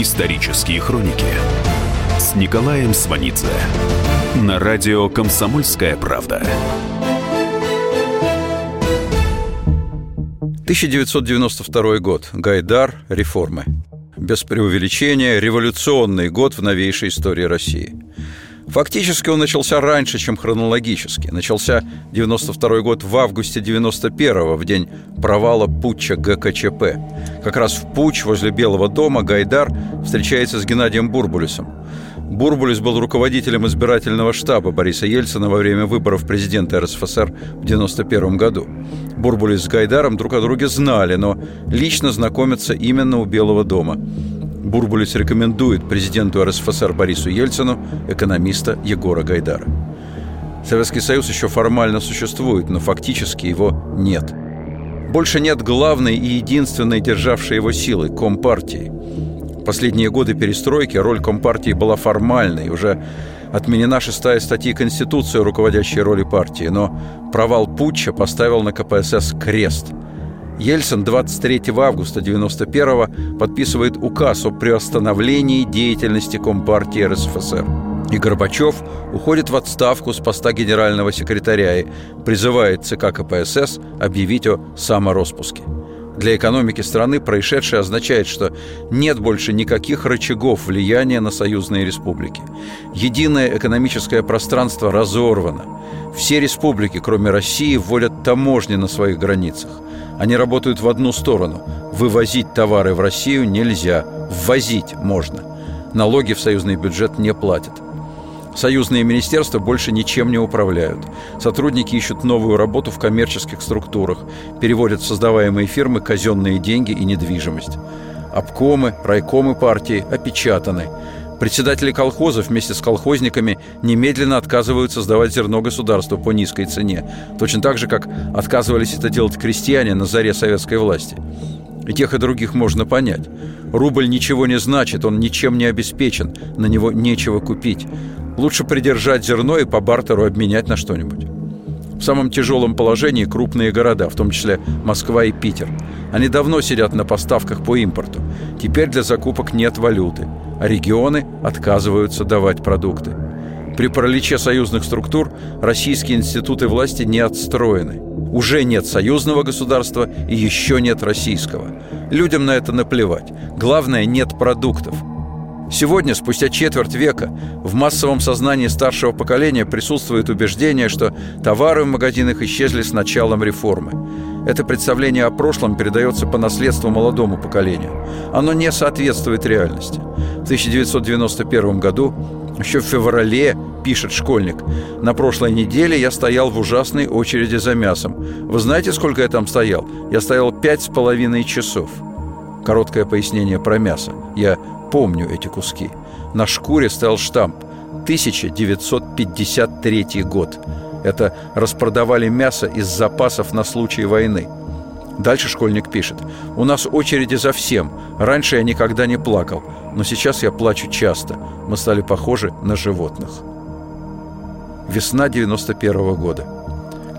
Исторические хроники с Николаем Сванидзе на радио «Комсомольская правда». 1992 год. Гайдар. Реформы. Без преувеличения, революционный год в новейшей истории России – Фактически он начался раньше, чем хронологически. Начался 92 год в августе 91 в день провала путча ГКЧП. Как раз в путч возле Белого дома Гайдар встречается с Геннадием Бурбулисом. Бурбулис был руководителем избирательного штаба Бориса Ельцина во время выборов президента РСФСР в 1991 году. Бурбулис с Гайдаром друг о друге знали, но лично знакомятся именно у Белого дома. Бурбулис рекомендует президенту РСФСР Борису Ельцину экономиста Егора Гайдара. Советский Союз еще формально существует, но фактически его нет. Больше нет главной и единственной державшей его силы – Компартии. Последние годы перестройки роль Компартии была формальной, уже отменена шестая статья Конституции о руководящей роли партии, но провал путча поставил на КПСС крест – Ельцин 23 августа 1991 подписывает указ о приостановлении деятельности Компартии РСФСР. И Горбачев уходит в отставку с поста генерального секретаря и призывает ЦК КПСС объявить о самороспуске. Для экономики страны происшедшее означает, что нет больше никаких рычагов влияния на союзные республики. Единое экономическое пространство разорвано. Все республики, кроме России, вводят таможни на своих границах – они работают в одну сторону. Вывозить товары в Россию нельзя, ввозить можно. Налоги в союзный бюджет не платят. Союзные министерства больше ничем не управляют. Сотрудники ищут новую работу в коммерческих структурах, переводят в создаваемые фирмы казенные деньги и недвижимость. Обкомы, райкомы партии опечатаны – Председатели колхозов вместе с колхозниками немедленно отказываются сдавать зерно государству по низкой цене, точно так же, как отказывались это делать крестьяне на заре советской власти. И тех, и других можно понять. Рубль ничего не значит, он ничем не обеспечен, на него нечего купить. Лучше придержать зерно и по бартеру обменять на что-нибудь. В самом тяжелом положении крупные города, в том числе Москва и Питер. Они давно сидят на поставках по импорту. Теперь для закупок нет валюты а регионы отказываются давать продукты. При параличе союзных структур российские институты власти не отстроены. Уже нет союзного государства и еще нет российского. Людям на это наплевать. Главное, нет продуктов. Сегодня, спустя четверть века, в массовом сознании старшего поколения присутствует убеждение, что товары в магазинах исчезли с началом реформы. Это представление о прошлом передается по наследству молодому поколению. Оно не соответствует реальности. В 1991 году, еще в феврале, пишет школьник, на прошлой неделе я стоял в ужасной очереди за мясом. Вы знаете, сколько я там стоял? Я стоял пять с половиной часов. Короткое пояснение про мясо. Я помню эти куски. На шкуре стоял штамп 1953 год. Это распродавали мясо из запасов на случай войны. Дальше школьник пишет. «У нас очереди за всем. Раньше я никогда не плакал, но сейчас я плачу часто. Мы стали похожи на животных». Весна 91 -го года.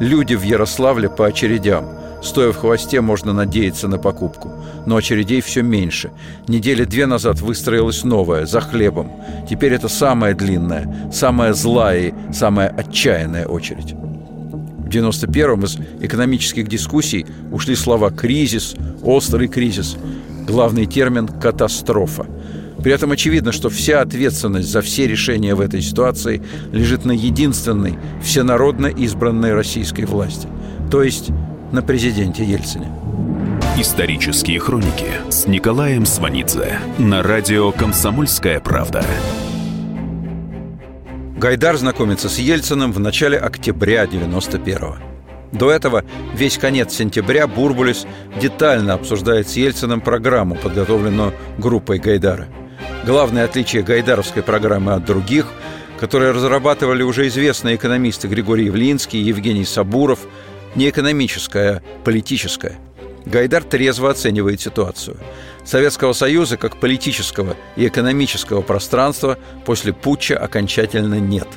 Люди в Ярославле по очередям – Стоя в хвосте, можно надеяться на покупку. Но очередей все меньше. Недели две назад выстроилась новая, за хлебом. Теперь это самая длинная, самая злая и самая отчаянная очередь. В 91-м из экономических дискуссий ушли слова «кризис», «острый кризис», главный термин «катастрофа». При этом очевидно, что вся ответственность за все решения в этой ситуации лежит на единственной, всенародно избранной российской власти, то есть на президенте Ельцине. Исторические хроники с Николаем Сванидзе на радио «Комсомольская правда». Гайдар знакомится с Ельциным в начале октября 91-го. До этого весь конец сентября Бурбулис детально обсуждает с Ельциным программу, подготовленную группой Гайдара. Главное отличие гайдаровской программы от других, которые разрабатывали уже известные экономисты Григорий Явлинский, Евгений Сабуров – не экономическое, а политическое. Гайдар трезво оценивает ситуацию. Советского Союза как политического и экономического пространства после путча окончательно нет.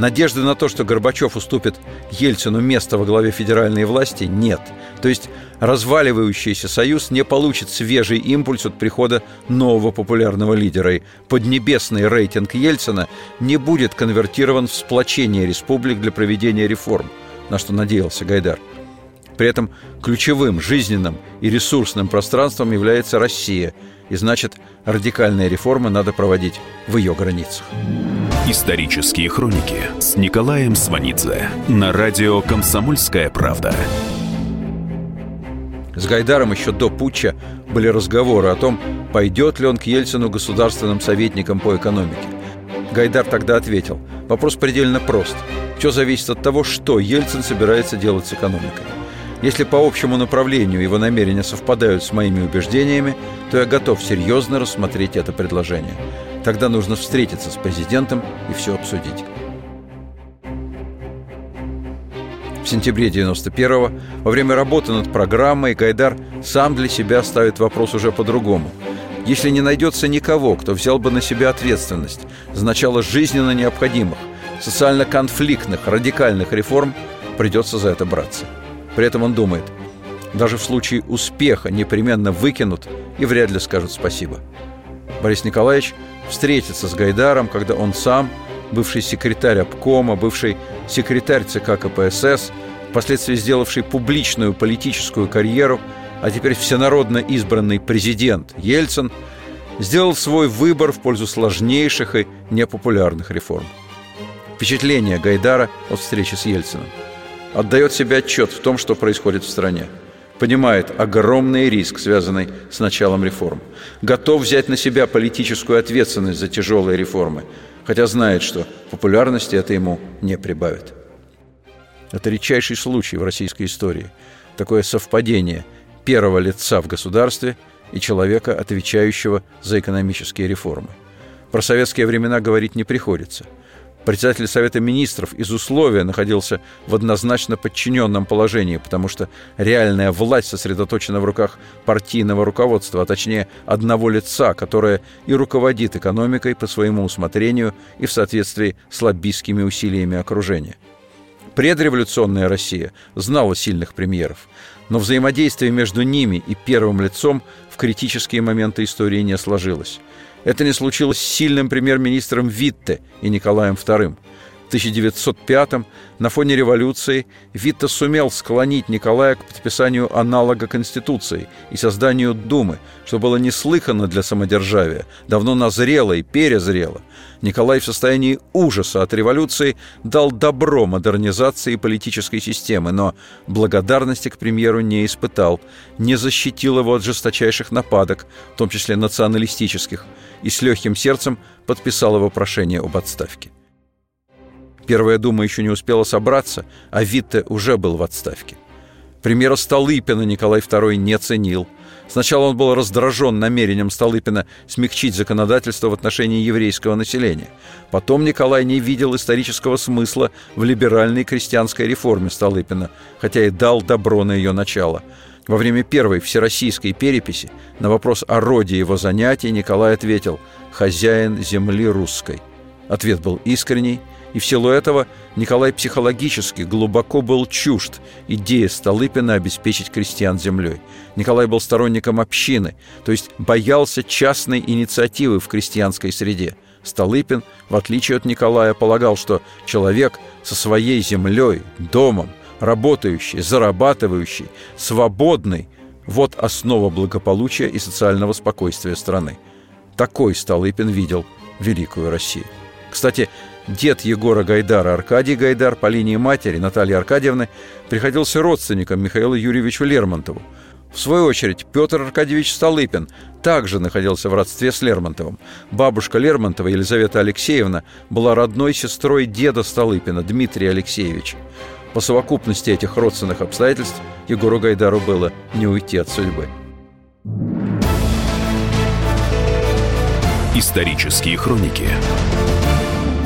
Надежды на то, что Горбачев уступит Ельцину место во главе федеральной власти, нет. То есть разваливающийся союз не получит свежий импульс от прихода нового популярного лидера, и поднебесный рейтинг Ельцина не будет конвертирован в сплочение республик для проведения реформ, на что надеялся Гайдар. При этом ключевым жизненным и ресурсным пространством является Россия, и значит, радикальные реформы надо проводить в ее границах. Исторические хроники с Николаем Сванидзе на радио «Комсомольская правда». С Гайдаром еще до путча были разговоры о том, пойдет ли он к Ельцину государственным советником по экономике. Гайдар тогда ответил, вопрос предельно прост. Все зависит от того, что Ельцин собирается делать с экономикой. Если по общему направлению его намерения совпадают с моими убеждениями, то я готов серьезно рассмотреть это предложение. Тогда нужно встретиться с президентом и все обсудить. В сентябре 91-го, во время работы над программой, Гайдар сам для себя ставит вопрос уже по-другому. Если не найдется никого, кто взял бы на себя ответственность за начало жизненно необходимых, социально конфликтных, радикальных реформ, придется за это браться. При этом он думает, даже в случае успеха непременно выкинут и вряд ли скажут спасибо. Борис Николаевич встретиться с Гайдаром, когда он сам, бывший секретарь обкома, бывший секретарь ЦК КПСС, впоследствии сделавший публичную политическую карьеру, а теперь всенародно избранный президент Ельцин, сделал свой выбор в пользу сложнейших и непопулярных реформ. Впечатление Гайдара от встречи с Ельциным. Отдает себе отчет в том, что происходит в стране – понимает огромный риск, связанный с началом реформ, готов взять на себя политическую ответственность за тяжелые реформы, хотя знает, что популярности это ему не прибавит. Это редчайший случай в российской истории. Такое совпадение первого лица в государстве и человека, отвечающего за экономические реформы. Про советские времена говорить не приходится – Председатель Совета Министров из условия находился в однозначно подчиненном положении, потому что реальная власть сосредоточена в руках партийного руководства, а точнее одного лица, которое и руководит экономикой по своему усмотрению и в соответствии с лоббистскими усилиями окружения. Предреволюционная Россия знала сильных премьеров, но взаимодействие между ними и первым лицом в критические моменты истории не сложилось. Это не случилось с сильным премьер-министром Витте и Николаем II. В 1905 на фоне революции Витте сумел склонить Николая к подписанию аналога Конституции и созданию Думы, что было неслыханно для самодержавия, давно назрело и перезрело. Николай в состоянии ужаса от революции дал добро модернизации политической системы, но благодарности к премьеру не испытал, не защитил его от жесточайших нападок, в том числе националистических, и с легким сердцем подписал его прошение об отставке. Первая дума еще не успела собраться, а Витте уже был в отставке. Примера Столыпина Николай II не ценил. Сначала он был раздражен намерением Столыпина смягчить законодательство в отношении еврейского населения. Потом Николай не видел исторического смысла в либеральной крестьянской реформе Столыпина, хотя и дал добро на ее начало – во время первой всероссийской переписи на вопрос о роде его занятий Николай ответил «хозяин земли русской». Ответ был искренний, и в силу этого Николай психологически глубоко был чужд идеи Столыпина обеспечить крестьян землей. Николай был сторонником общины, то есть боялся частной инициативы в крестьянской среде. Столыпин, в отличие от Николая, полагал, что человек со своей землей, домом, работающий, зарабатывающий, свободный – вот основа благополучия и социального спокойствия страны. Такой Столыпин видел великую Россию. Кстати, дед Егора Гайдара Аркадий Гайдар по линии матери Натальи Аркадьевны приходился родственником Михаилу Юрьевичу Лермонтову. В свою очередь, Петр Аркадьевич Столыпин также находился в родстве с Лермонтовым. Бабушка Лермонтова, Елизавета Алексеевна, была родной сестрой деда Столыпина, Дмитрия Алексеевича. По совокупности этих родственных обстоятельств Егору Гайдару было не уйти от судьбы. Исторические хроники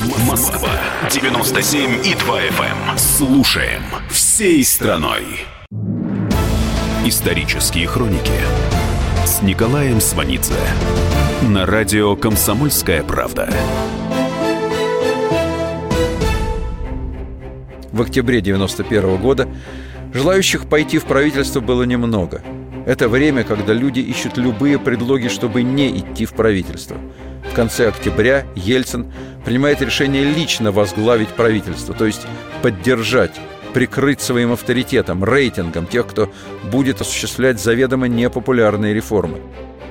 Москва 97 и 2 FM. Слушаем всей страной. Исторические хроники с Николаем Сванидзе на радио «Комсомольская правда». В октябре 91 года желающих пойти в правительство было немного. Это время, когда люди ищут любые предлоги, чтобы не идти в правительство. В конце октября Ельцин принимает решение лично возглавить правительство, то есть поддержать прикрыть своим авторитетом, рейтингом тех, кто будет осуществлять заведомо непопулярные реформы.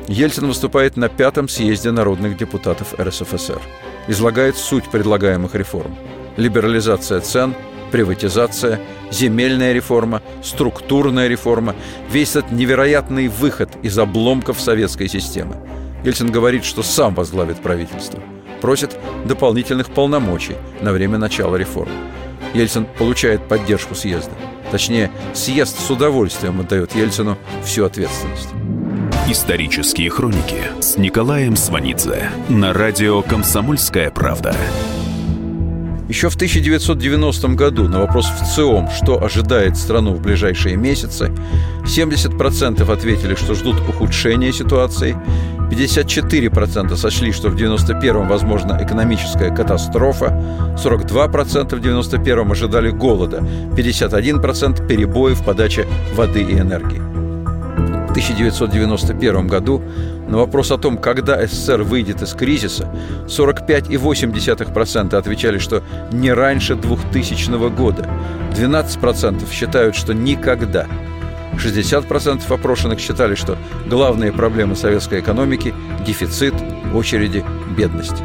Ельцин выступает на пятом съезде народных депутатов РСФСР. Излагает суть предлагаемых реформ. Либерализация цен, приватизация, земельная реформа, структурная реформа, весь этот невероятный выход из обломков советской системы. Ельцин говорит, что сам возглавит правительство. Просит дополнительных полномочий на время начала реформ. Ельцин получает поддержку съезда. Точнее, съезд с удовольствием отдает Ельцину всю ответственность. Исторические хроники с Николаем Сванидзе на радио «Комсомольская правда». Еще в 1990 году на вопрос в ЦИОМ, что ожидает страну в ближайшие месяцы, 70% ответили, что ждут ухудшения ситуации, 54% сочли, что в 91-м возможна экономическая катастрофа, 42% в 91-м ожидали голода, 51% перебоев в подаче воды и энергии. В 1991 году на вопрос о том, когда СССР выйдет из кризиса, 45,8% отвечали, что не раньше 2000 года, 12% считают, что никогда – 60% опрошенных считали, что главные проблемы советской экономики – дефицит, очереди, бедность.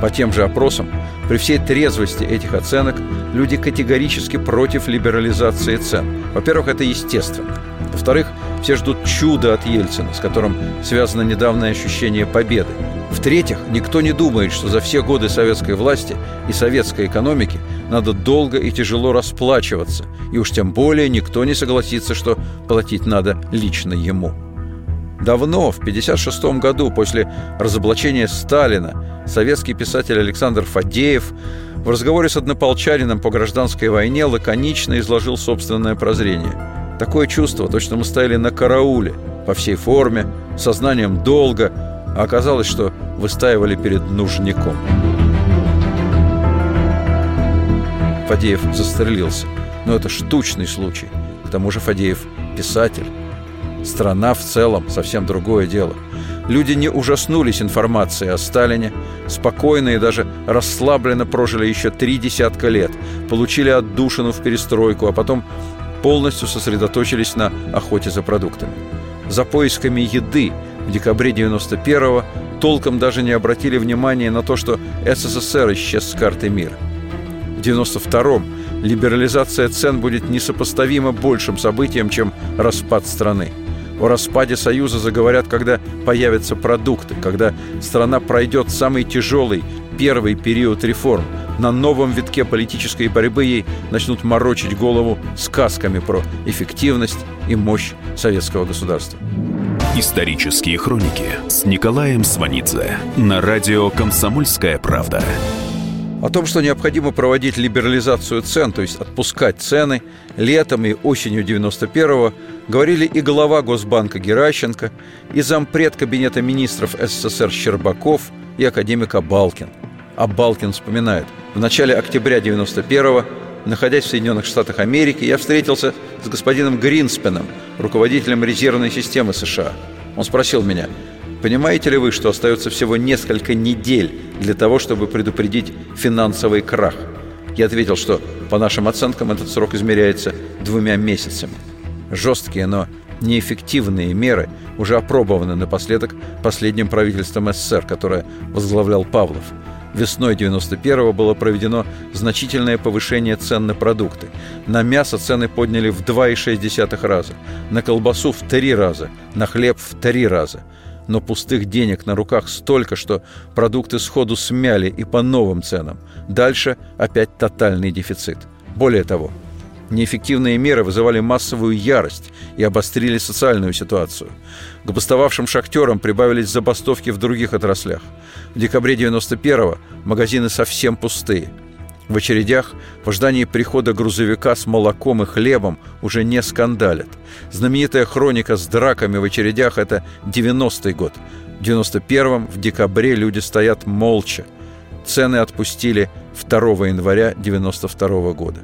По тем же опросам, при всей трезвости этих оценок, люди категорически против либерализации цен. Во-первых, это естественно. Во-вторых, все ждут чуда от Ельцина, с которым связано недавнее ощущение победы. В-третьих, никто не думает, что за все годы советской власти и советской экономики надо долго и тяжело расплачиваться, и уж тем более никто не согласится, что платить надо лично ему. Давно, в 1956 году, после разоблачения Сталина, советский писатель Александр Фадеев в разговоре с однополчанином по гражданской войне лаконично изложил собственное прозрение. Такое чувство, точно мы стояли на карауле, по всей форме, сознанием долга, а оказалось, что выстаивали перед нужником. Фадеев застрелился. Но это штучный случай. К тому же Фадеев – писатель. Страна в целом – совсем другое дело. Люди не ужаснулись информацией о Сталине, спокойно и даже расслабленно прожили еще три десятка лет, получили отдушину в перестройку, а потом полностью сосредоточились на охоте за продуктами. За поисками еды в декабре 91-го толком даже не обратили внимания на то, что СССР исчез с карты мира. В 92-м либерализация цен будет несопоставимо большим событием, чем распад страны. О распаде Союза заговорят, когда появятся продукты, когда страна пройдет самый тяжелый первый период реформ. На новом витке политической борьбы ей начнут морочить голову сказками про эффективность и мощь советского государства. Исторические хроники с Николаем Сванидзе на радио «Комсомольская правда». О том, что необходимо проводить либерализацию цен, то есть отпускать цены, летом и осенью 91-го говорили и глава Госбанка Геращенко, и зампред Кабинета министров СССР Щербаков, и академик Абалкин. Абалкин вспоминает, в начале октября 91-го находясь в Соединенных Штатах Америки, я встретился с господином Гринспеном, руководителем резервной системы США. Он спросил меня, понимаете ли вы, что остается всего несколько недель для того, чтобы предупредить финансовый крах? Я ответил, что по нашим оценкам этот срок измеряется двумя месяцами. Жесткие, но неэффективные меры уже опробованы напоследок последним правительством СССР, которое возглавлял Павлов – Весной 91-го было проведено значительное повышение цен на продукты. На мясо цены подняли в 2,6 раза, на колбасу в 3 раза, на хлеб в 3 раза. Но пустых денег на руках столько, что продукты сходу смяли и по новым ценам. Дальше опять тотальный дефицит. Более того, Неэффективные меры вызывали массовую ярость и обострили социальную ситуацию. К бастовавшим шахтерам прибавились забастовки в других отраслях. В декабре 91-го магазины совсем пустые. В очередях в ожидании прихода грузовика с молоком и хлебом уже не скандалят. Знаменитая хроника с драками в очередях – это 90-й год. В 91-м в декабре люди стоят молча. Цены отпустили 2 января 92 года.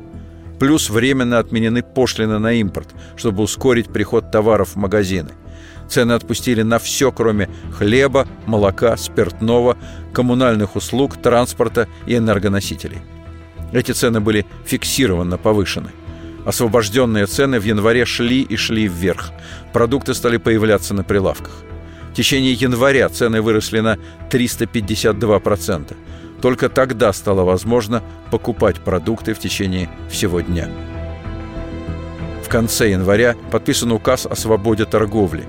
Плюс временно отменены пошлины на импорт, чтобы ускорить приход товаров в магазины. Цены отпустили на все, кроме хлеба, молока, спиртного, коммунальных услуг, транспорта и энергоносителей. Эти цены были фиксированно повышены. Освобожденные цены в январе шли и шли вверх. Продукты стали появляться на прилавках. В течение января цены выросли на 352%. Только тогда стало возможно покупать продукты в течение всего дня. В конце января подписан указ о свободе торговли.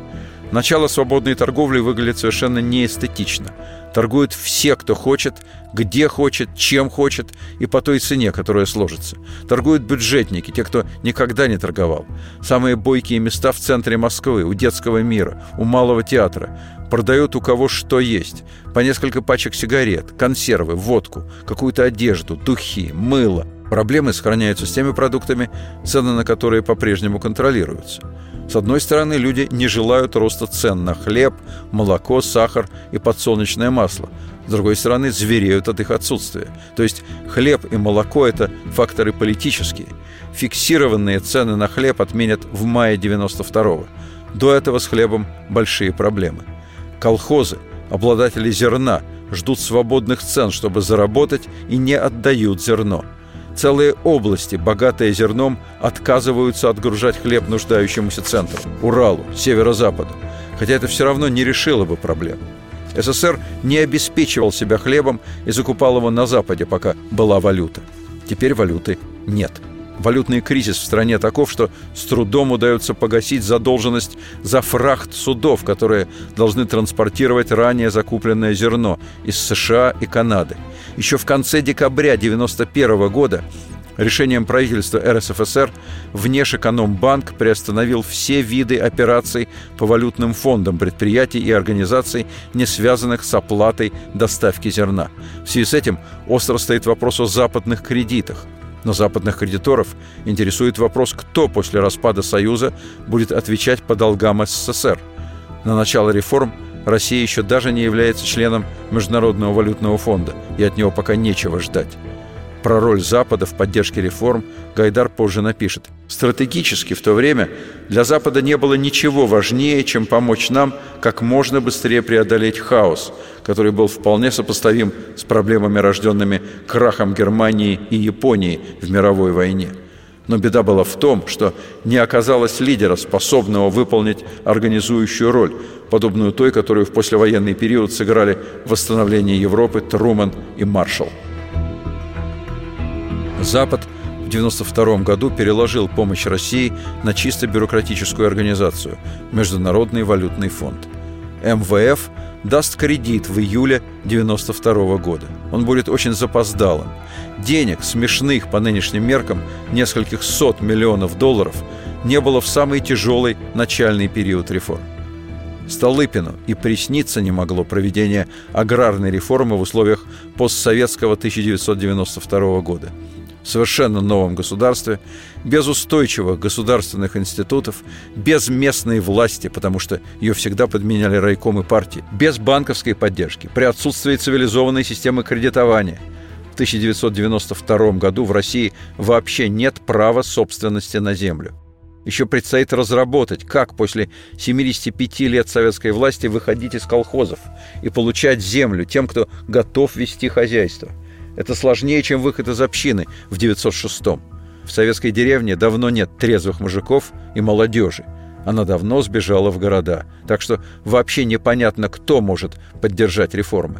Начало свободной торговли выглядит совершенно неэстетично. Торгуют все, кто хочет, где хочет, чем хочет и по той цене, которая сложится. Торгуют бюджетники, те, кто никогда не торговал. Самые бойкие места в центре Москвы, у детского мира, у малого театра продают у кого что есть. По несколько пачек сигарет, консервы, водку, какую-то одежду, духи, мыло. Проблемы сохраняются с теми продуктами, цены на которые по-прежнему контролируются. С одной стороны, люди не желают роста цен на хлеб, молоко, сахар и подсолнечное масло. С другой стороны, звереют от их отсутствия. То есть хлеб и молоко – это факторы политические. Фиксированные цены на хлеб отменят в мае 92-го. До этого с хлебом большие проблемы – Колхозы, обладатели зерна, ждут свободных цен, чтобы заработать, и не отдают зерно. Целые области, богатые зерном, отказываются отгружать хлеб нуждающемуся центру – Уралу, Северо-Западу. Хотя это все равно не решило бы проблем. СССР не обеспечивал себя хлебом и закупал его на Западе, пока была валюта. Теперь валюты нет – Валютный кризис в стране таков, что с трудом удается погасить задолженность за фрахт судов, которые должны транспортировать ранее закупленное зерно из США и Канады. Еще в конце декабря 1991 года решением правительства РСФСР Внешэкономбанк приостановил все виды операций по валютным фондам предприятий и организаций, не связанных с оплатой доставки зерна. В связи с этим остро стоит вопрос о западных кредитах – но западных кредиторов интересует вопрос, кто после распада Союза будет отвечать по долгам СССР. На начало реформ Россия еще даже не является членом Международного валютного фонда, и от него пока нечего ждать. Про роль Запада в поддержке реформ Гайдар позже напишет. Стратегически в то время для Запада не было ничего важнее, чем помочь нам как можно быстрее преодолеть хаос, который был вполне сопоставим с проблемами, рожденными крахом Германии и Японии в мировой войне. Но беда была в том, что не оказалось лидера, способного выполнить организующую роль, подобную той, которую в послевоенный период сыграли в восстановлении Европы Труман и Маршалл. Запад в 1992 году переложил помощь России на чисто бюрократическую организацию – Международный валютный фонд. МВФ даст кредит в июле 1992 года. Он будет очень запоздалым. Денег, смешных по нынешним меркам, нескольких сот миллионов долларов, не было в самый тяжелый начальный период реформ. Столыпину и присниться не могло проведение аграрной реформы в условиях постсоветского 1992 года – совершенно новом государстве, без устойчивых государственных институтов, без местной власти, потому что ее всегда подменяли райком и партии, без банковской поддержки, при отсутствии цивилизованной системы кредитования. В 1992 году в России вообще нет права собственности на землю. Еще предстоит разработать, как после 75 лет советской власти выходить из колхозов и получать землю тем, кто готов вести хозяйство – это сложнее, чем выход из общины в 906-м. В советской деревне давно нет трезвых мужиков и молодежи. Она давно сбежала в города. Так что вообще непонятно, кто может поддержать реформы.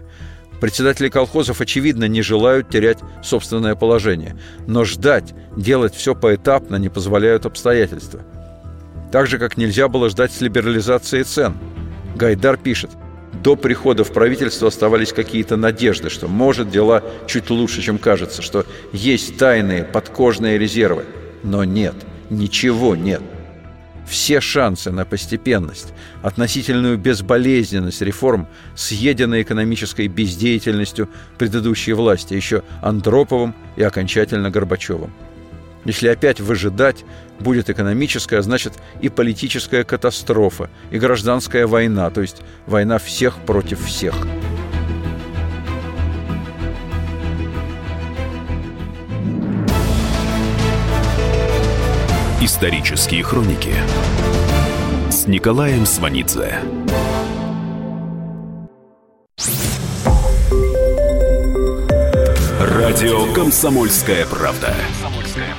Председатели колхозов, очевидно, не желают терять собственное положение. Но ждать, делать все поэтапно не позволяют обстоятельства. Так же, как нельзя было ждать с либерализацией цен. Гайдар пишет – до прихода в правительство оставались какие-то надежды, что может дела чуть лучше, чем кажется, что есть тайные подкожные резервы. Но нет, ничего нет. Все шансы на постепенность, относительную безболезненность реформ съедены экономической бездеятельностью предыдущей власти, еще Андроповым и окончательно Горбачевым. Если опять выжидать, будет экономическая, значит и политическая катастрофа, и гражданская война, то есть война всех против всех. Исторические хроники с Николаем Сванидзе. Радио Комсомольская правда".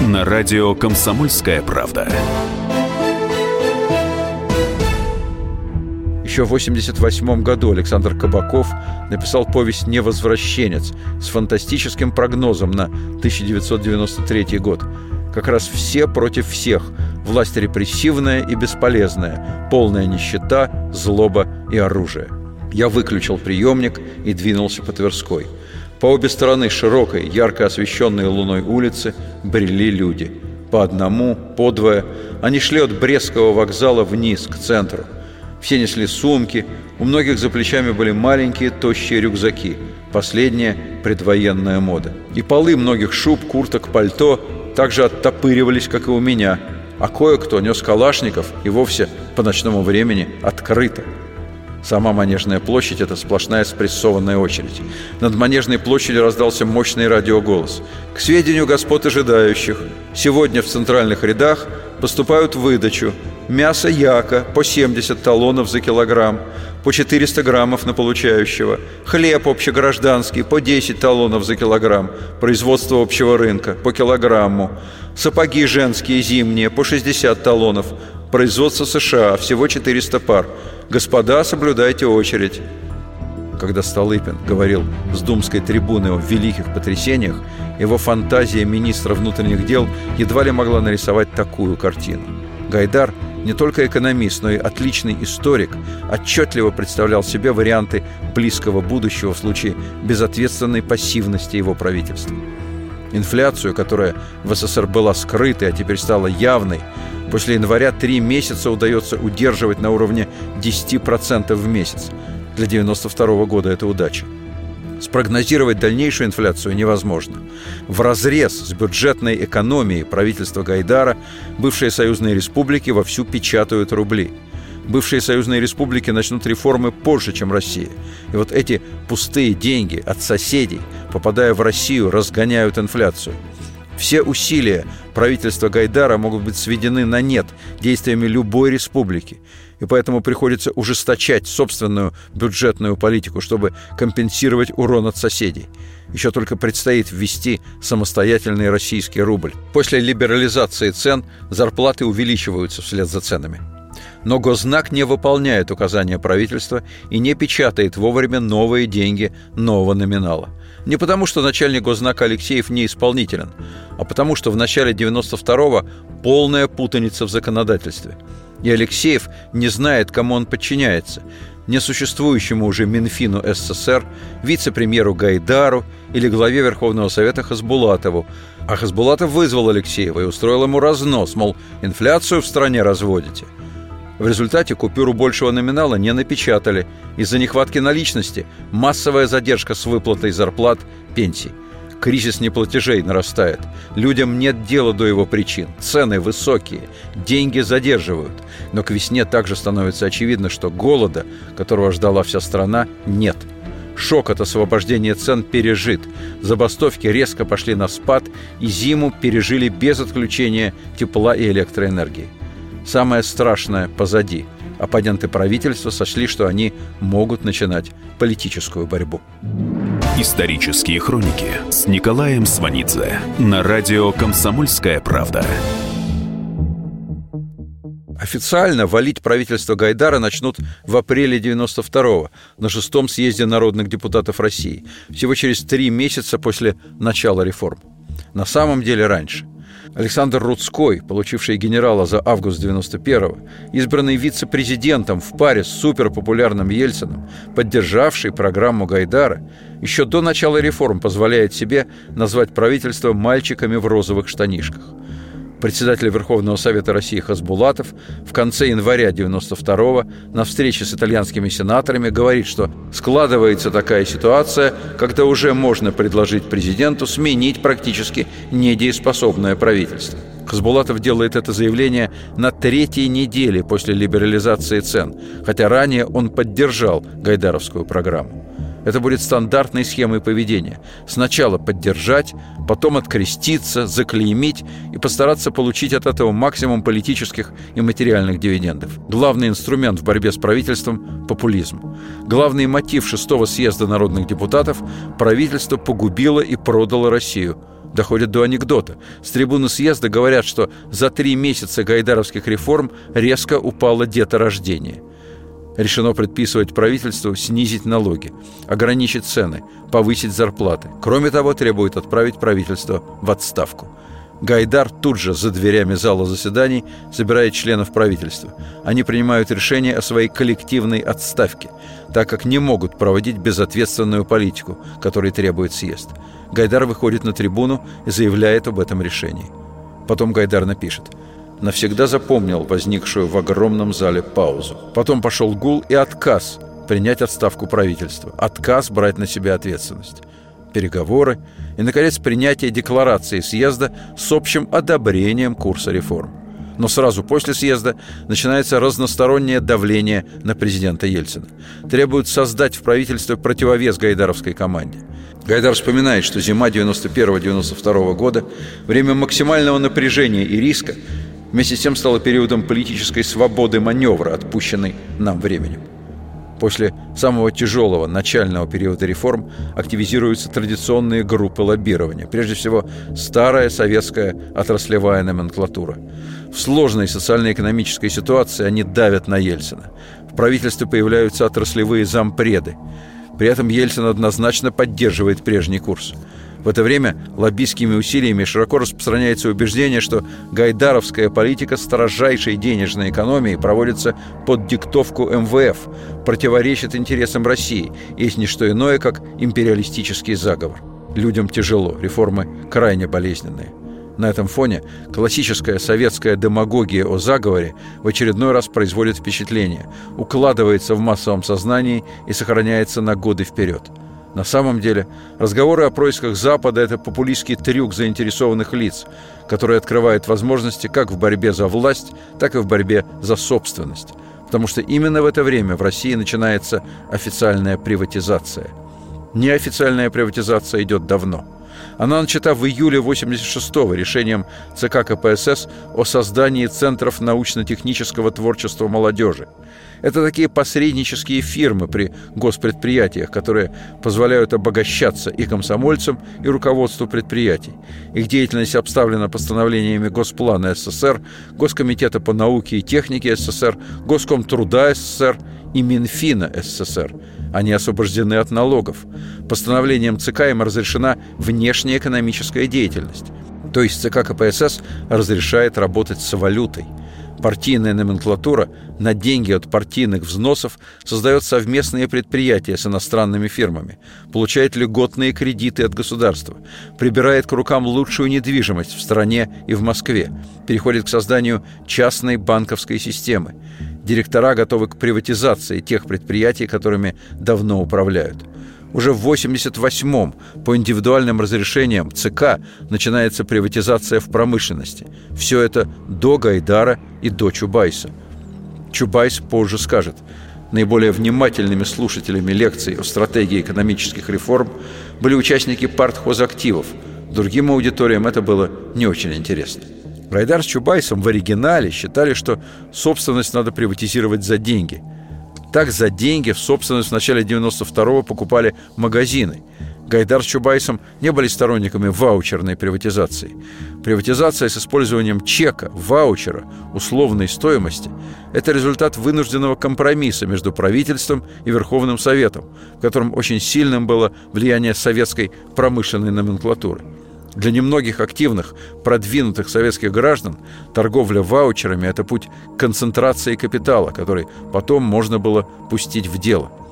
на радио «Комсомольская правда». Еще в 1988 году Александр Кабаков написал повесть «Невозвращенец» с фантастическим прогнозом на 1993 год – как раз все против всех. Власть репрессивная и бесполезная, полная нищета, злоба и оружие. Я выключил приемник и двинулся по Тверской. По обе стороны широкой, ярко освещенной луной улицы брели люди. По одному, по двое. Они шли от Брестского вокзала вниз, к центру. Все несли сумки, у многих за плечами были маленькие, тощие рюкзаки. Последняя – предвоенная мода. И полы многих шуб, курток, пальто также оттопыривались, как и у меня, а кое-кто нес калашников и вовсе по ночному времени открыто. Сама Манежная площадь – это сплошная спрессованная очередь. Над Манежной площадью раздался мощный радиоголос. К сведению господ ожидающих, сегодня в центральных рядах поступают в выдачу мясо яка по 70 талонов за килограмм, по 400 граммов на получающего, хлеб общегражданский по 10 талонов за килограмм, производство общего рынка по килограмму, сапоги женские зимние по 60 талонов, производство США всего 400 пар. Господа, соблюдайте очередь. Когда Столыпин говорил с думской трибуны о великих потрясениях, его фантазия министра внутренних дел едва ли могла нарисовать такую картину. Гайдар не только экономист, но и отличный историк, отчетливо представлял себе варианты близкого будущего в случае безответственной пассивности его правительства. Инфляцию, которая в СССР была скрытой, а теперь стала явной, после января три месяца удается удерживать на уровне 10% в месяц. Для 1992 года это удача. Спрогнозировать дальнейшую инфляцию невозможно. В разрез с бюджетной экономией правительства Гайдара бывшие союзные республики вовсю печатают рубли. Бывшие союзные республики начнут реформы позже, чем Россия. И вот эти пустые деньги от соседей, попадая в Россию, разгоняют инфляцию. Все усилия правительства Гайдара могут быть сведены на нет действиями любой республики и поэтому приходится ужесточать собственную бюджетную политику, чтобы компенсировать урон от соседей. Еще только предстоит ввести самостоятельный российский рубль. После либерализации цен зарплаты увеличиваются вслед за ценами. Но Гознак не выполняет указания правительства и не печатает вовремя новые деньги нового номинала. Не потому, что начальник Гознака Алексеев не исполнителен, а потому, что в начале 92-го полная путаница в законодательстве – и Алексеев не знает, кому он подчиняется – несуществующему уже Минфину СССР, вице-премьеру Гайдару или главе Верховного Совета Хасбулатову. А Хасбулатов вызвал Алексеева и устроил ему разнос, мол, инфляцию в стране разводите. В результате купюру большего номинала не напечатали. Из-за нехватки наличности массовая задержка с выплатой зарплат, пенсий – Кризис неплатежей нарастает. Людям нет дела до его причин. Цены высокие, деньги задерживают. Но к весне также становится очевидно, что голода, которого ждала вся страна, нет. Шок от освобождения цен пережит. Забастовки резко пошли на спад, и зиму пережили без отключения тепла и электроэнергии. Самое страшное позади. Оппоненты правительства сочли, что они могут начинать политическую борьбу. Исторические хроники с Николаем Сванидзе на радио «Комсомольская правда». Официально валить правительство Гайдара начнут в апреле 92-го на шестом съезде народных депутатов России, всего через три месяца после начала реформ. На самом деле раньше. Александр Рудской, получивший генерала за август 91-го, избранный вице-президентом в паре с суперпопулярным Ельциным, поддержавший программу Гайдара, еще до начала реформ позволяет себе назвать правительство «мальчиками в розовых штанишках» председатель Верховного Совета России Хасбулатов в конце января 92-го на встрече с итальянскими сенаторами говорит, что складывается такая ситуация, когда уже можно предложить президенту сменить практически недееспособное правительство. Хасбулатов делает это заявление на третьей неделе после либерализации цен, хотя ранее он поддержал Гайдаровскую программу. Это будет стандартной схемой поведения. Сначала поддержать, потом откреститься, заклеймить и постараться получить от этого максимум политических и материальных дивидендов. Главный инструмент в борьбе с правительством – популизм. Главный мотив шестого съезда народных депутатов – правительство погубило и продало Россию – доходит до анекдота. С трибуны съезда говорят, что за три месяца гайдаровских реформ резко упало деторождение – решено предписывать правительству снизить налоги, ограничить цены, повысить зарплаты. Кроме того, требует отправить правительство в отставку. Гайдар тут же за дверями зала заседаний собирает членов правительства. Они принимают решение о своей коллективной отставке, так как не могут проводить безответственную политику, которой требует съезд. Гайдар выходит на трибуну и заявляет об этом решении. Потом Гайдар напишет – навсегда запомнил возникшую в огромном зале паузу. Потом пошел гул и отказ принять отставку правительства, отказ брать на себя ответственность, переговоры и, наконец, принятие декларации съезда с общим одобрением курса реформ. Но сразу после съезда начинается разностороннее давление на президента Ельцина. Требуют создать в правительстве противовес гайдаровской команде. Гайдар вспоминает, что зима 91-92 года – время максимального напряжения и риска, вместе с тем стало периодом политической свободы маневра, отпущенной нам временем. После самого тяжелого начального периода реформ активизируются традиционные группы лоббирования. Прежде всего, старая советская отраслевая номенклатура. В сложной социально-экономической ситуации они давят на Ельцина. В правительстве появляются отраслевые зампреды. При этом Ельцин однозначно поддерживает прежний курс – в это время лоббистскими усилиями широко распространяется убеждение, что гайдаровская политика строжайшей денежной экономии проводится под диктовку МВФ, противоречит интересам России, есть не что иное, как империалистический заговор. Людям тяжело, реформы крайне болезненные. На этом фоне классическая советская демагогия о заговоре в очередной раз производит впечатление, укладывается в массовом сознании и сохраняется на годы вперед – на самом деле, разговоры о происках Запада – это популистский трюк заинтересованных лиц, который открывает возможности как в борьбе за власть, так и в борьбе за собственность. Потому что именно в это время в России начинается официальная приватизация. Неофициальная приватизация идет давно – она начата в июле 86-го решением ЦК КПСС о создании Центров научно-технического творчества молодежи. Это такие посреднические фирмы при госпредприятиях, которые позволяют обогащаться и комсомольцам, и руководству предприятий. Их деятельность обставлена постановлениями Госплана СССР, Госкомитета по науке и технике СССР, Госкомтруда СССР и Минфина СССР. Они освобождены от налогов. Постановлением ЦК им разрешена внешняя экономическая деятельность. То есть ЦК КПСС разрешает работать с валютой – Партийная номенклатура на деньги от партийных взносов создает совместные предприятия с иностранными фирмами, получает льготные кредиты от государства, прибирает к рукам лучшую недвижимость в стране и в Москве, переходит к созданию частной банковской системы. Директора готовы к приватизации тех предприятий, которыми давно управляют – уже в 88-м по индивидуальным разрешениям ЦК начинается приватизация в промышленности. Все это до Гайдара и до Чубайса. Чубайс позже скажет, наиболее внимательными слушателями лекций о стратегии экономических реформ были участники партхозактивов. Другим аудиториям это было не очень интересно. Гайдар с Чубайсом в оригинале считали, что собственность надо приватизировать за деньги – так за деньги в собственность в начале 92-го покупали магазины. Гайдар с Чубайсом не были сторонниками ваучерной приватизации. Приватизация с использованием чека, ваучера, условной стоимости – это результат вынужденного компромисса между правительством и Верховным Советом, в котором очень сильным было влияние советской промышленной номенклатуры. Для немногих активных, продвинутых советских граждан торговля ваучерами – это путь концентрации капитала, который потом можно было пустить в дело –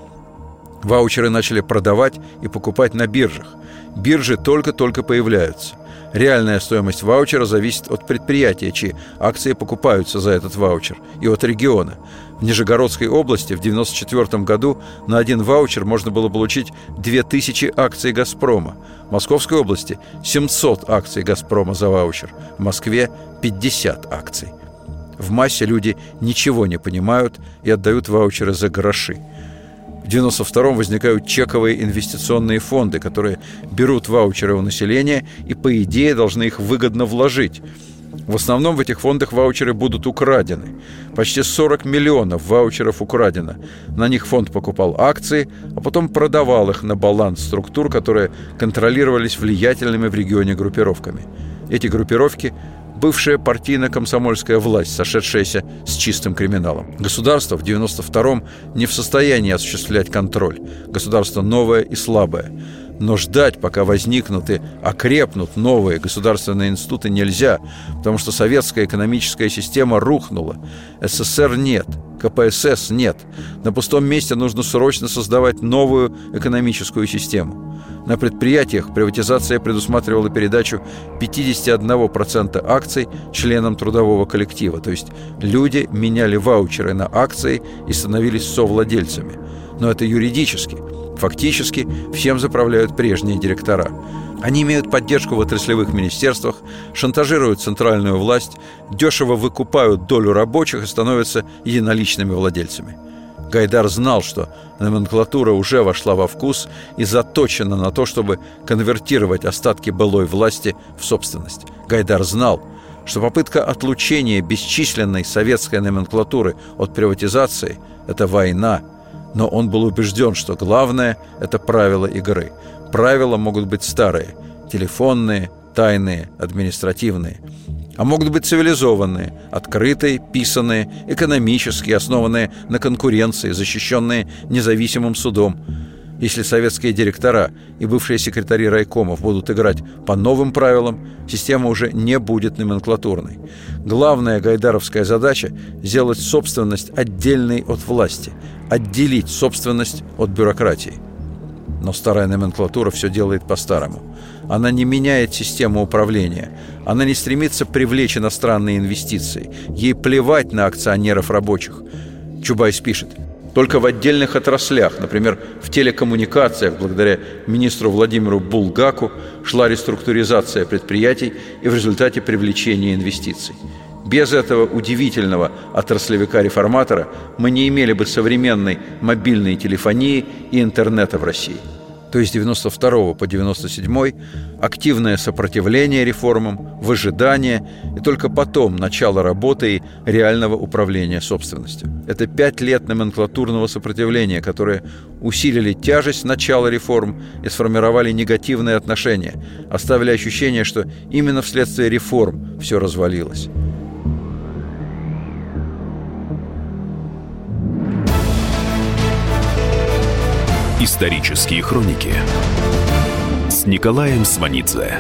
Ваучеры начали продавать и покупать на биржах. Биржи только-только появляются. Реальная стоимость ваучера зависит от предприятия, чьи акции покупаются за этот ваучер, и от региона. В Нижегородской области в 1994 году на один ваучер можно было получить 2000 акций «Газпрома». В Московской области 700 акций «Газпрома» за ваучер. В Москве 50 акций. В массе люди ничего не понимают и отдают ваучеры за гроши. В 92-м возникают чековые инвестиционные фонды, которые берут ваучеры у населения и, по идее, должны их выгодно вложить. В основном в этих фондах ваучеры будут украдены. Почти 40 миллионов ваучеров украдено. На них фонд покупал акции, а потом продавал их на баланс структур, которые контролировались влиятельными в регионе группировками. Эти группировки бывшая партийно-комсомольская власть, сошедшаяся с чистым криминалом. Государство в 92-м не в состоянии осуществлять контроль. Государство новое и слабое. Но ждать, пока возникнут и окрепнут новые государственные институты, нельзя, потому что советская экономическая система рухнула. СССР нет, КПСС нет. На пустом месте нужно срочно создавать новую экономическую систему. На предприятиях приватизация предусматривала передачу 51% акций членам трудового коллектива, то есть люди меняли ваучеры на акции и становились совладельцами. Но это юридически. Фактически всем заправляют прежние директора. Они имеют поддержку в отраслевых министерствах, шантажируют центральную власть, дешево выкупают долю рабочих и становятся единоличными владельцами. Гайдар знал, что номенклатура уже вошла во вкус и заточена на то, чтобы конвертировать остатки былой власти в собственность. Гайдар знал, что попытка отлучения бесчисленной советской номенклатуры от приватизации – это война, но он был убежден, что главное – это правила игры. Правила могут быть старые – телефонные, тайные, административные – а могут быть цивилизованные, открытые, писанные, экономические, основанные на конкуренции, защищенные независимым судом. Если советские директора и бывшие секретари райкомов будут играть по новым правилам, система уже не будет номенклатурной. Главная гайдаровская задача – сделать собственность отдельной от власти, отделить собственность от бюрократии. Но старая номенклатура все делает по-старому – она не меняет систему управления. Она не стремится привлечь иностранные инвестиции. Ей плевать на акционеров рабочих. Чубайс пишет. Только в отдельных отраслях, например, в телекоммуникациях, благодаря министру Владимиру Булгаку, шла реструктуризация предприятий и в результате привлечения инвестиций. Без этого удивительного отраслевика-реформатора мы не имели бы современной мобильной телефонии и интернета в России то есть 92 по 97 активное сопротивление реформам, выжидание и только потом начало работы и реального управления собственностью. Это пять лет номенклатурного сопротивления, которые усилили тяжесть начала реформ и сформировали негативные отношения, оставили ощущение, что именно вследствие реформ все развалилось. Исторические хроники с Николаем Сванидзе.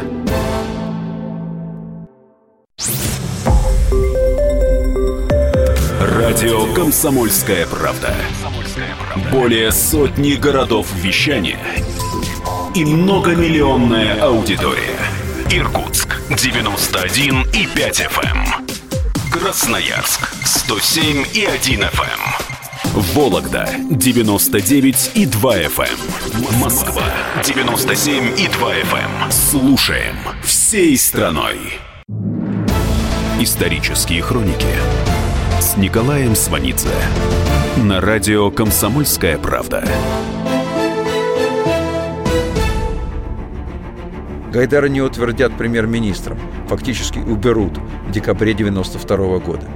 Радио «Комсомольская правда». Более сотни городов вещания и многомиллионная аудитория. Иркутск 91 и 5 FM. Эм. Красноярск 107 и 1 FM. Вологда 99 и 2 FM. Эм. Москва 97 и 2 FM. Эм. Слушаем всей страной. Исторические хроники с Николаем Сванидзе на радио Комсомольская правда. Гайдара не утвердят премьер-министром, фактически уберут в декабре 92 года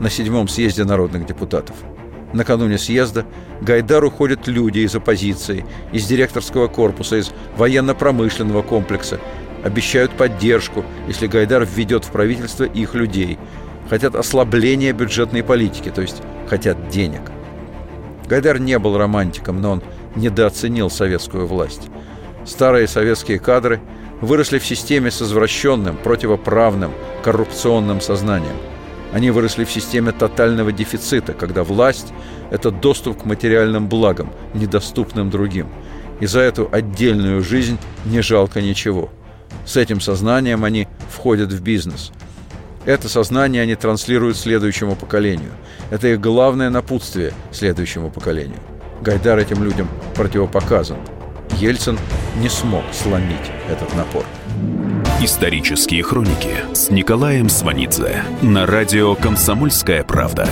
на седьмом съезде народных депутатов – Накануне съезда Гайдар уходят люди из оппозиции, из директорского корпуса, из военно-промышленного комплекса. Обещают поддержку, если Гайдар введет в правительство их людей. Хотят ослабления бюджетной политики, то есть хотят денег. Гайдар не был романтиком, но он недооценил советскую власть. Старые советские кадры выросли в системе с извращенным, противоправным, коррупционным сознанием. Они выросли в системе тотального дефицита, когда власть – это доступ к материальным благам, недоступным другим. И за эту отдельную жизнь не жалко ничего. С этим сознанием они входят в бизнес. Это сознание они транслируют следующему поколению. Это их главное напутствие следующему поколению. Гайдар этим людям противопоказан. Ельцин не смог сломить этот напор. Исторические хроники с Николаем Сванидзе на радио «Комсомольская правда».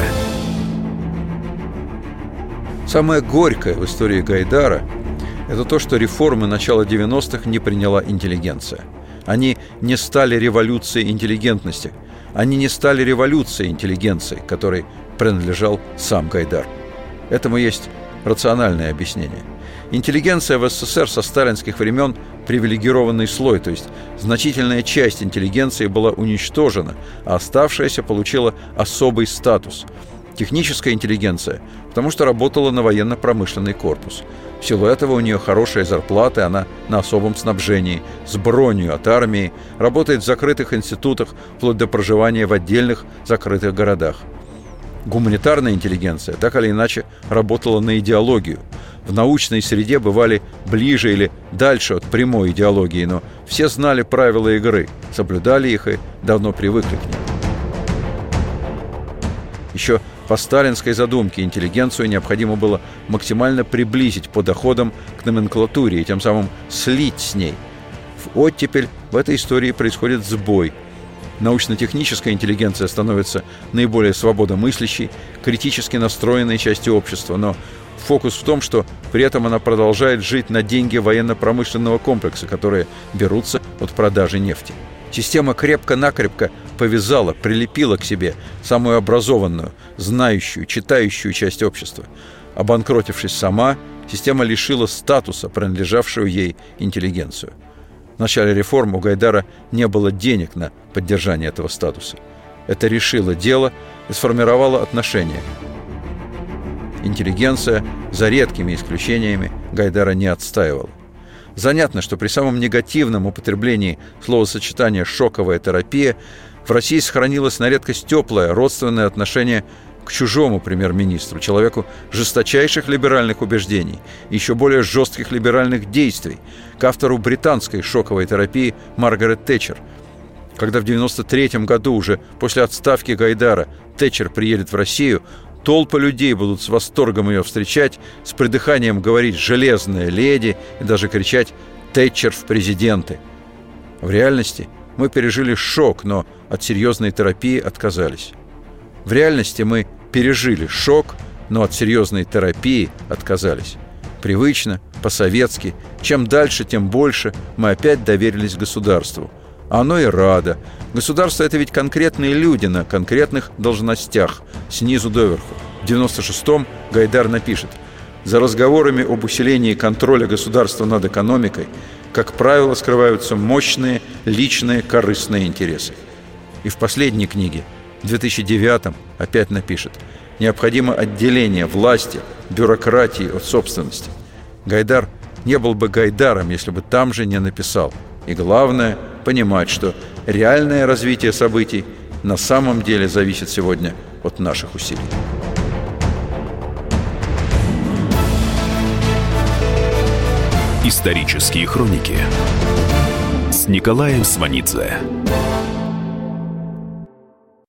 Самое горькое в истории Гайдара – это то, что реформы начала 90-х не приняла интеллигенция. Они не стали революцией интеллигентности. Они не стали революцией интеллигенции, которой принадлежал сам Гайдар. Этому есть рациональное объяснение – Интеллигенция в СССР со сталинских времен привилегированный слой, то есть значительная часть интеллигенции была уничтожена, а оставшаяся получила особый статус. Техническая интеллигенция, потому что работала на военно-промышленный корпус. В силу этого у нее хорошая зарплата, она на особом снабжении, с бронью от армии, работает в закрытых институтах, вплоть до проживания в отдельных закрытых городах. Гуманитарная интеллигенция так или иначе работала на идеологию – в научной среде бывали ближе или дальше от прямой идеологии, но все знали правила игры, соблюдали их и давно привыкли к ним. Еще по сталинской задумке интеллигенцию необходимо было максимально приблизить по доходам к номенклатуре и тем самым слить с ней. В оттепель в этой истории происходит сбой. Научно-техническая интеллигенция становится наиболее свободомыслящей, критически настроенной частью общества, но Фокус в том, что при этом она продолжает жить на деньги военно-промышленного комплекса, которые берутся от продажи нефти. Система крепко-накрепко повязала, прилепила к себе самую образованную, знающую, читающую часть общества. Обанкротившись сама, система лишила статуса, принадлежавшую ей интеллигенцию. В начале реформ у Гайдара не было денег на поддержание этого статуса. Это решило дело и сформировало отношения интеллигенция, за редкими исключениями, Гайдара не отстаивала. Занятно, что при самом негативном употреблении словосочетания «шоковая терапия» в России сохранилось на редкость теплое родственное отношение к чужому премьер-министру, человеку жесточайших либеральных убеждений, еще более жестких либеральных действий, к автору британской шоковой терапии Маргарет Тэтчер. Когда в 1993 году, уже после отставки Гайдара, Тэтчер приедет в Россию, Толпы людей будут с восторгом ее встречать, с придыханием говорить «железная леди» и даже кричать «Тэтчер в президенты». В реальности мы пережили шок, но от серьезной терапии отказались. В реальности мы пережили шок, но от серьезной терапии отказались. Привычно, по-советски, чем дальше, тем больше мы опять доверились государству. Оно и радо. Государство – это ведь конкретные люди на конкретных должностях, снизу доверху. В 96-м Гайдар напишет «За разговорами об усилении контроля государства над экономикой, как правило, скрываются мощные личные корыстные интересы». И в последней книге, в 2009-м, опять напишет «Необходимо отделение власти, бюрократии от собственности». Гайдар не был бы Гайдаром, если бы там же не написал. И главное – понимать, что реальное развитие событий на самом деле зависит сегодня от наших усилий. Исторические хроники с Николаем Сванидзе.